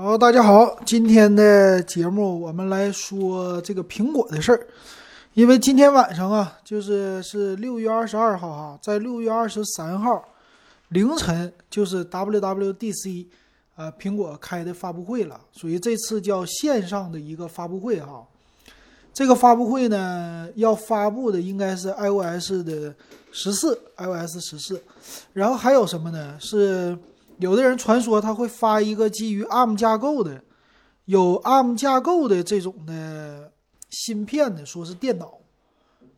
好，大家好，今天的节目我们来说这个苹果的事儿。因为今天晚上啊，就是是六月二十二号哈，在六月二十三号凌晨就是 WWDC，呃，苹果开的发布会了，属于这次叫线上的一个发布会哈。这个发布会呢，要发布的应该是 iOS 的十四，iOS 十四，然后还有什么呢？是。有的人传说他会发一个基于 ARM 架构的，有 ARM 架构的这种的芯片的，说是电脑，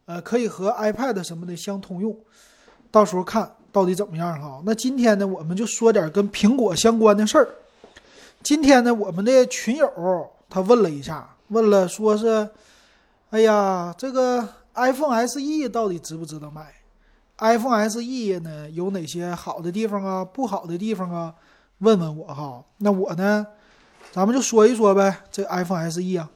呃，可以和 iPad 什么的相通用。到时候看到底怎么样哈。那今天呢，我们就说点跟苹果相关的事儿。今天呢，我们的群友他问了一下，问了说是，哎呀，这个 iPhone SE 到底值不值得买？iPhone SE 呢有哪些好的地方啊？不好的地方啊？问问我哈。那我呢，咱们就说一说呗。这 iPhone SE 啊，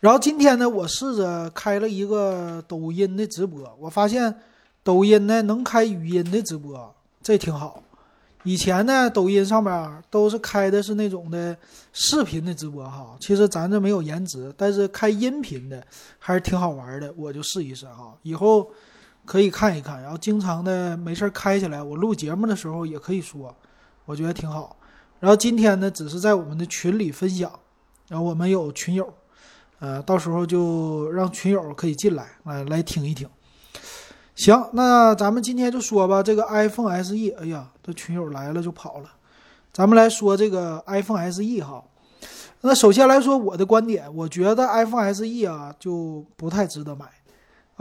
然后今天呢，我试着开了一个抖音的直播，我发现抖音呢能开语音的直播，这挺好。以前呢，抖音上面都是开的是那种的视频的直播哈。其实咱这没有颜值，但是开音频的还是挺好玩的，我就试一试哈。以后。可以看一看，然后经常的没事开起来，我录节目的时候也可以说，我觉得挺好。然后今天呢，只是在我们的群里分享，然后我们有群友，呃，到时候就让群友可以进来，来来听一听。行，那咱们今天就说吧，这个 iPhone SE，哎呀，这群友来了就跑了。咱们来说这个 iPhone SE 哈。那首先来说我的观点，我觉得 iPhone SE 啊就不太值得买。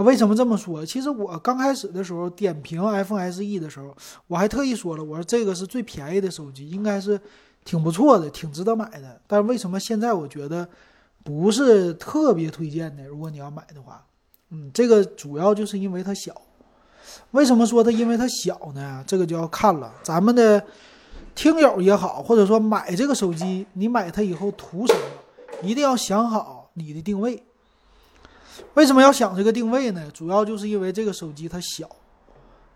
为什么这么说？其实我刚开始的时候点评 iPhone SE 的时候，我还特意说了，我说这个是最便宜的手机，应该是挺不错的，挺值得买的。但为什么现在我觉得不是特别推荐的？如果你要买的话，嗯，这个主要就是因为它小。为什么说它因为它小呢？这个就要看了咱们的听友也好，或者说买这个手机，你买它以后图什么？一定要想好你的定位。为什么要想这个定位呢？主要就是因为这个手机它小，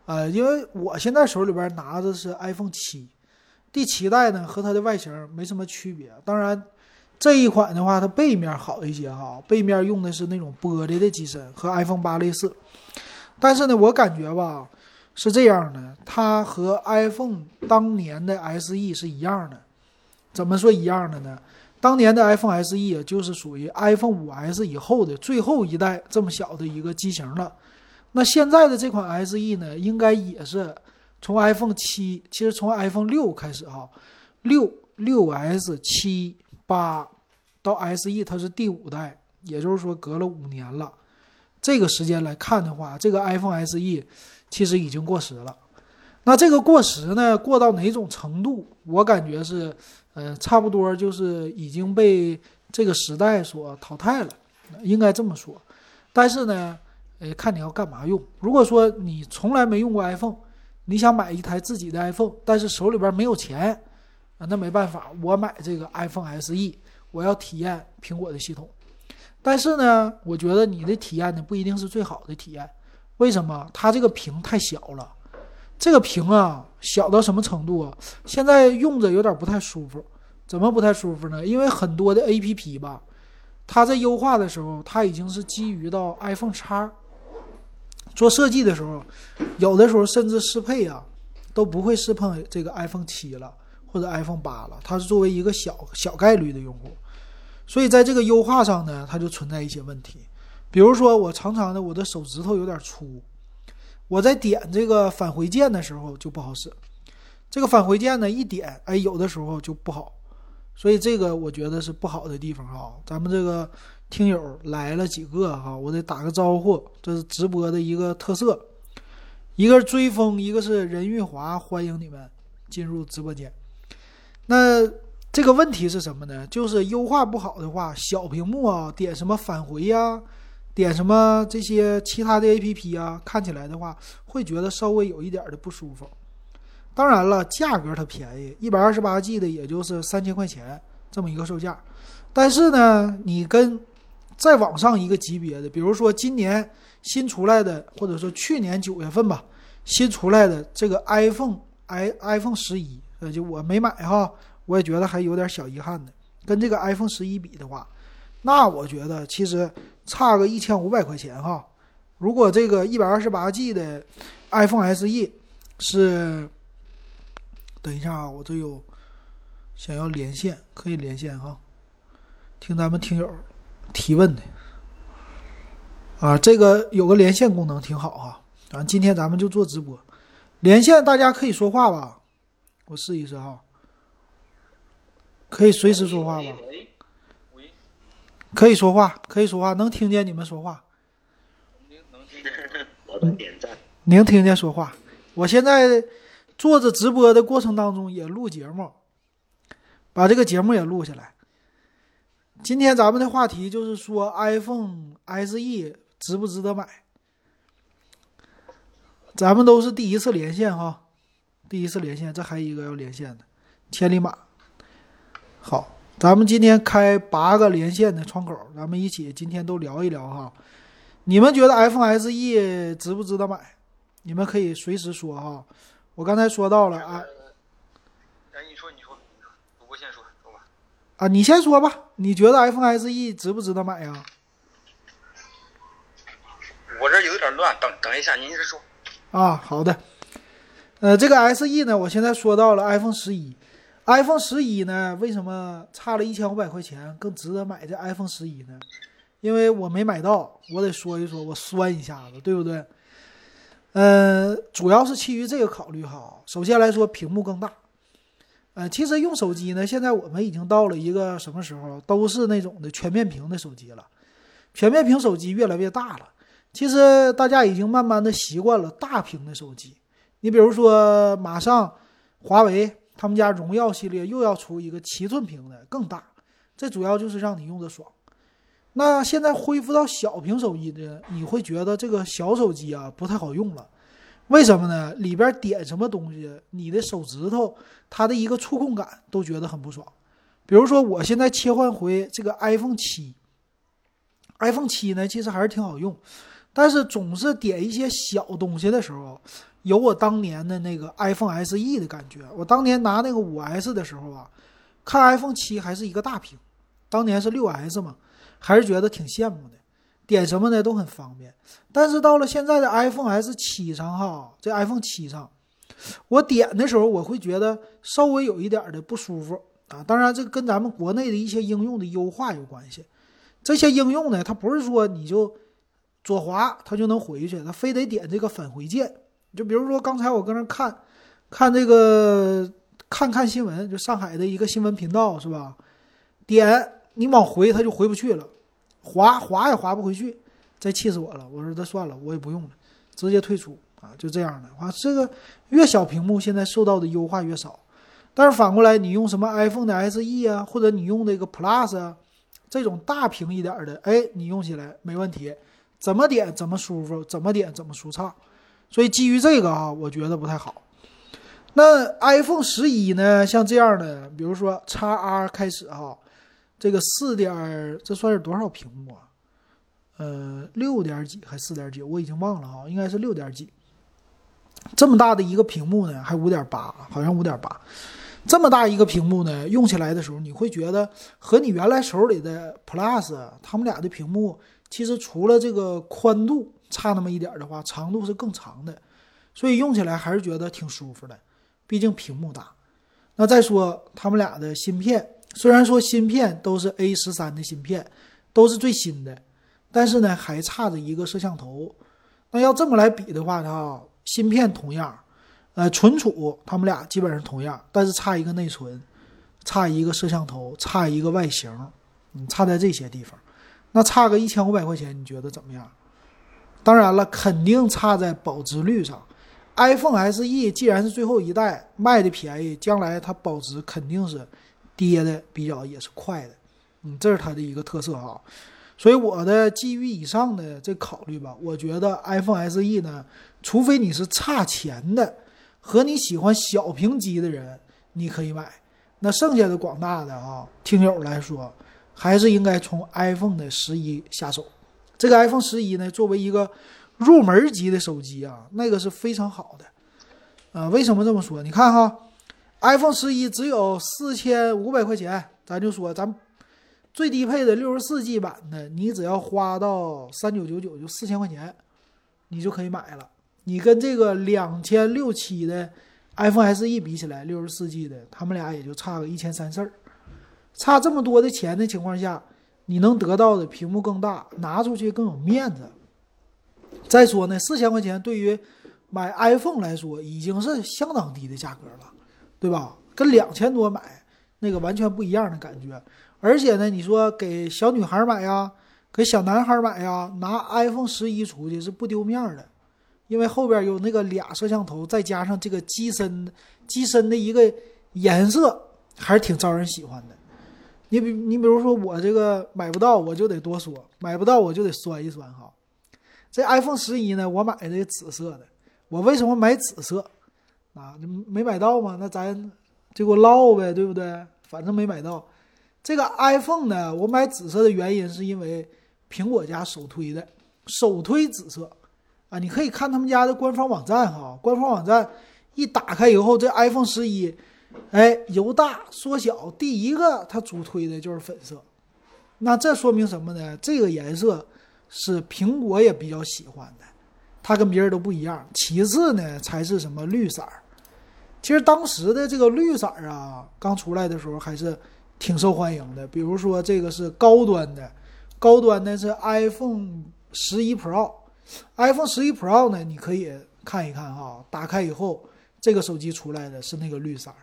呃，因为我现在手里边拿的是 iPhone 七，第七代呢和它的外形没什么区别。当然，这一款的话它背面好一些哈，背面用的是那种玻璃的机身，和 iPhone 八类似。但是呢，我感觉吧是这样的，它和 iPhone 当年的 SE 是一样的。怎么说一样的呢？当年的 iPhone SE 就是属于 iPhone 5S 以后的最后一代这么小的一个机型了。那现在的这款 SE 呢，应该也是从 iPhone 七，其实从 iPhone 六开始哈，六六 S 七八到 SE 它是第五代，也就是说隔了五年了。这个时间来看的话，这个 iPhone SE 其实已经过时了。那这个过时呢，过到哪种程度？我感觉是。呃，差不多就是已经被这个时代所淘汰了，应该这么说。但是呢，呃，看你要干嘛用。如果说你从来没用过 iPhone，你想买一台自己的 iPhone，但是手里边没有钱啊，那没办法，我买这个 iPhone SE，我要体验苹果的系统。但是呢，我觉得你的体验呢不一定是最好的体验。为什么？它这个屏太小了。这个屏啊，小到什么程度啊？现在用着有点不太舒服。怎么不太舒服呢？因为很多的 A P P 吧，它在优化的时候，它已经是基于到 iPhone X 做设计的时候，有的时候甚至适配啊，都不会适配这个 iPhone 七了或者 iPhone 八了。它是作为一个小小概率的用户，所以在这个优化上呢，它就存在一些问题。比如说，我常常的我的手指头有点粗。我在点这个返回键的时候就不好使，这个返回键呢一点，哎，有的时候就不好，所以这个我觉得是不好的地方哈。咱们这个听友来了几个哈，我得打个招呼，这是直播的一个特色，一个是追风，一个是任玉华，欢迎你们进入直播间。那这个问题是什么呢？就是优化不好的话，小屏幕啊，点什么返回呀？点什么这些其他的 A P P 啊，看起来的话会觉得稍微有一点的不舒服。当然了，价格它便宜，一百二十八 G 的也就是三千块钱这么一个售价。但是呢，你跟再往上一个级别的，比如说今年新出来的，或者说去年九月份吧，新出来的这个 iPhone i iPhone 十一，呃，就我没买哈，我也觉得还有点小遗憾的。跟这个 iPhone 十一比的话，那我觉得其实差个一千五百块钱哈。如果这个一百二十八 G 的 iPhone SE 是，等一下啊，我这有想要连线，可以连线哈，听咱们听友提问的啊，这个有个连线功能挺好啊。啊，今天咱们就做直播，连线大家可以说话吧？我试一试哈，可以随时说话吧？可以说话，可以说话，能听见你们说话。能点赞。能听见说话。我现在坐着直播的过程当中也录节目，把这个节目也录下来。今天咱们的话题就是说 iPhone SE 值不值得买？咱们都是第一次连线哈，第一次连线，这还一个要连线的，千里马。好，咱们今天开八个连线的窗口，咱们一起今天都聊一聊哈。你们觉得 iPhone SE 值不值得买？你们可以随时说哈。我刚才说到了啊。哎，你说，你说，主播先说，说吧。啊，你先说吧。你觉得 iPhone SE 值不值得买呀？我这有点乱，等等一下，您直说。啊，好的。呃，这个 SE 呢，我现在说到了 iPhone 十一。iPhone 十一呢，为什么差了一千五百块钱更值得买这 iPhone 十一呢？因为我没买到，我得说一说，我酸一下子，对不对？呃，主要是基于这个考虑哈。首先来说，屏幕更大。呃，其实用手机呢，现在我们已经到了一个什么时候，都是那种的全面屏的手机了。全面屏手机越来越大了。其实大家已经慢慢的习惯了大屏的手机。你比如说，马上华为他们家荣耀系列又要出一个七寸屏的，更大。这主要就是让你用着爽。那现在恢复到小屏手机的，你会觉得这个小手机啊不太好用了，为什么呢？里边点什么东西，你的手指头它的一个触控感都觉得很不爽。比如说我现在切换回这个 iPhone 七，iPhone 七呢其实还是挺好用，但是总是点一些小东西的时候，有我当年的那个 iPhone SE 的感觉。我当年拿那个五 S 的时候啊，看 iPhone 七还是一个大屏，当年是六 S 嘛。还是觉得挺羡慕的，点什么呢都很方便。但是到了现在的 iPhone S 七上哈，这 iPhone 七上，我点的时候我会觉得稍微有一点的不舒服啊。当然，这跟咱们国内的一些应用的优化有关系。这些应用呢，它不是说你就左滑它就能回去，它非得点这个返回键。就比如说刚才我搁那看，看这个看看新闻，就上海的一个新闻频道是吧？点你往回它就回不去了。滑滑也滑不回去，这气死我了！我说这算了，我也不用了，直接退出啊！就这样的话，这个越小屏幕现在受到的优化越少。但是反过来，你用什么 iPhone 的 SE 啊，或者你用那个 Plus 啊，这种大屏一点的，哎，你用起来没问题，怎么点怎么舒服，怎么点怎么舒畅。所以基于这个啊，我觉得不太好。那 iPhone 十一呢？像这样的，比如说 x R 开始哈。这个四点，这算是多少屏幕啊？呃，六点几还四点几？我已经忘了哈，应该是六点几。这么大的一个屏幕呢，还五点八，好像五点八。这么大一个屏幕呢，用起来的时候，你会觉得和你原来手里的 Plus，他们俩的屏幕其实除了这个宽度差那么一点的话，长度是更长的，所以用起来还是觉得挺舒服的。毕竟屏幕大。那再说他们俩的芯片。虽然说芯片都是 A 十三的芯片，都是最新的，但是呢还差着一个摄像头。那要这么来比的话，它芯片同样，呃，存储他们俩基本上同样，但是差一个内存，差一个摄像头，差一个外形，嗯，差在这些地方。那差个一千五百块钱，你觉得怎么样？当然了，肯定差在保值率上。iPhone SE 既然是最后一代卖的便宜，将来它保值肯定是。跌的比较也是快的，嗯，这是它的一个特色哈。所以我的基于以上的这考虑吧，我觉得 iPhone SE 呢，除非你是差钱的和你喜欢小屏机的人，你可以买。那剩下的广大的啊听友来说，还是应该从 iPhone 的十一下手。这个 iPhone 十一呢，作为一个入门级的手机啊，那个是非常好的。啊，为什么这么说？你看哈。iPhone 十一只有四千五百块钱，咱就说咱最低配的六十四 G 版的，你只要花到三九九九，就四千块钱，你就可以买了。你跟这个两千六七的 iPhone SE 比起来，六十四 G 的，他们俩也就差个一千三四。差这么多的钱的情况下，你能得到的屏幕更大，拿出去更有面子。再说呢，四千块钱对于买 iPhone 来说，已经是相当低的价格了，对吧？跟两千多买那个完全不一样的感觉。而且呢，你说给小女孩买呀，给小男孩买呀，拿 iPhone 十一出去是不丢面的，因为后边有那个俩摄像头，再加上这个机身机身的一个颜色，还是挺招人喜欢的。你比你比如说我这个买不到，我就得多说；买不到，我就得酸一酸哈。这 iPhone 十一呢，我买的紫色的。我为什么买紫色？啊，没买到吗？那咱就给我唠呗，对不对？反正没买到。这个 iPhone 呢，我买紫色的原因是因为苹果家首推的，首推紫色啊。你可以看他们家的官方网站哈，官方网站一打开以后，这 iPhone 十一。哎，由大缩小，第一个它主推的就是粉色，那这说明什么呢？这个颜色是苹果也比较喜欢的，它跟别人都不一样。其次呢，才是什么绿色儿。其实当时的这个绿色儿啊，刚出来的时候还是挺受欢迎的。比如说这个是高端的，高端的是 iPhone 十一 Pro，iPhone 十一 Pro 呢，你可以看一看哈，打开以后这个手机出来的是那个绿色儿。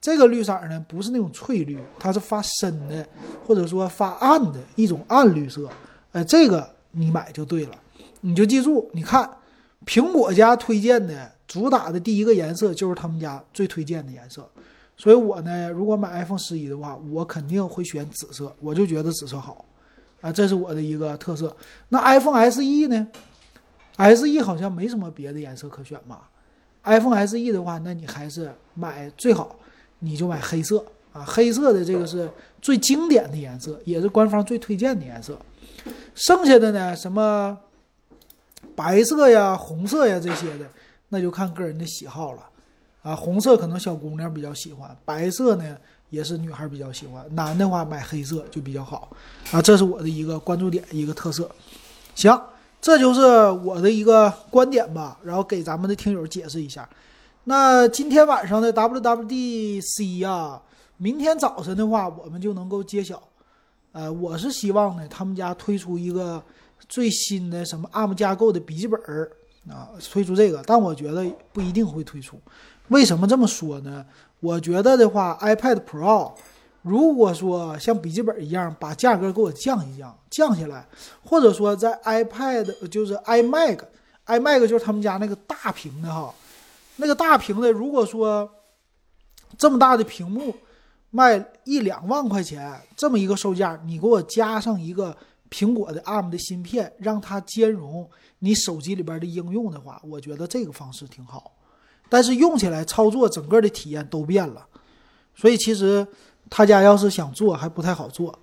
这个绿色呢，不是那种翠绿，它是发深的，或者说发暗的一种暗绿色。哎，这个你买就对了，你就记住，你看苹果家推荐的主打的第一个颜色就是他们家最推荐的颜色。所以我呢，如果买 iPhone 十一的话，我肯定会选紫色，我就觉得紫色好啊，这是我的一个特色。那 iPhone SE 呢？SE 好像没什么别的颜色可选吧？iPhone SE 的话，那你还是买最好。你就买黑色啊，黑色的这个是最经典的颜色，也是官方最推荐的颜色。剩下的呢，什么白色呀、红色呀这些的，那就看个人的喜好了。啊，红色可能小姑娘比较喜欢，白色呢也是女孩比较喜欢。男的话买黑色就比较好。啊，这是我的一个关注点，一个特色。行，这就是我的一个观点吧，然后给咱们的听友解释一下。那今天晚上的 WWDC 呀，明天早晨的话，我们就能够揭晓。呃，我是希望呢，他们家推出一个最新的什么 ARM 架构的笔记本儿啊，推出这个，但我觉得不一定会推出。为什么这么说呢？我觉得的话，iPad Pro 如果说像笔记本一样把价格给我降一降，降下来，或者说在 iPad 就是 iMac，iMac 就是他们家那个大屏的哈。那个大屏的，如果说这么大的屏幕卖一两万块钱，这么一个售价，你给我加上一个苹果的 ARM 的芯片，让它兼容你手机里边的应用的话，我觉得这个方式挺好。但是用起来操作整个的体验都变了，所以其实他家要是想做还不太好做。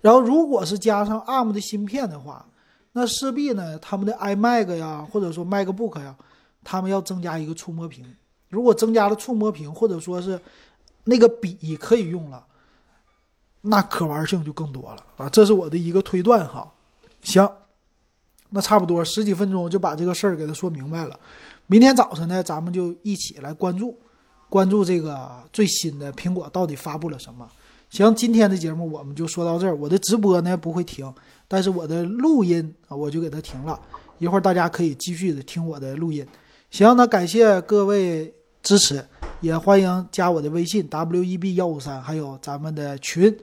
然后如果是加上 ARM 的芯片的话，那势必呢他们的 iMac 呀，或者说 MacBook 呀。他们要增加一个触摸屏，如果增加了触摸屏，或者说是那个笔可以用了，那可玩性就更多了啊！这是我的一个推断哈。行，那差不多十几分钟就把这个事儿给他说明白了。明天早晨呢，咱们就一起来关注关注这个最新的苹果到底发布了什么。行，今天的节目我们就说到这儿。我的直播呢不会停，但是我的录音啊我就给它停了，一会儿大家可以继续的听我的录音。行，那感谢各位支持，也欢迎加我的微信 w e b 幺五三，还有咱们的群，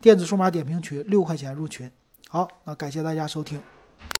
电子数码点评群，六块钱入群。好，那感谢大家收听。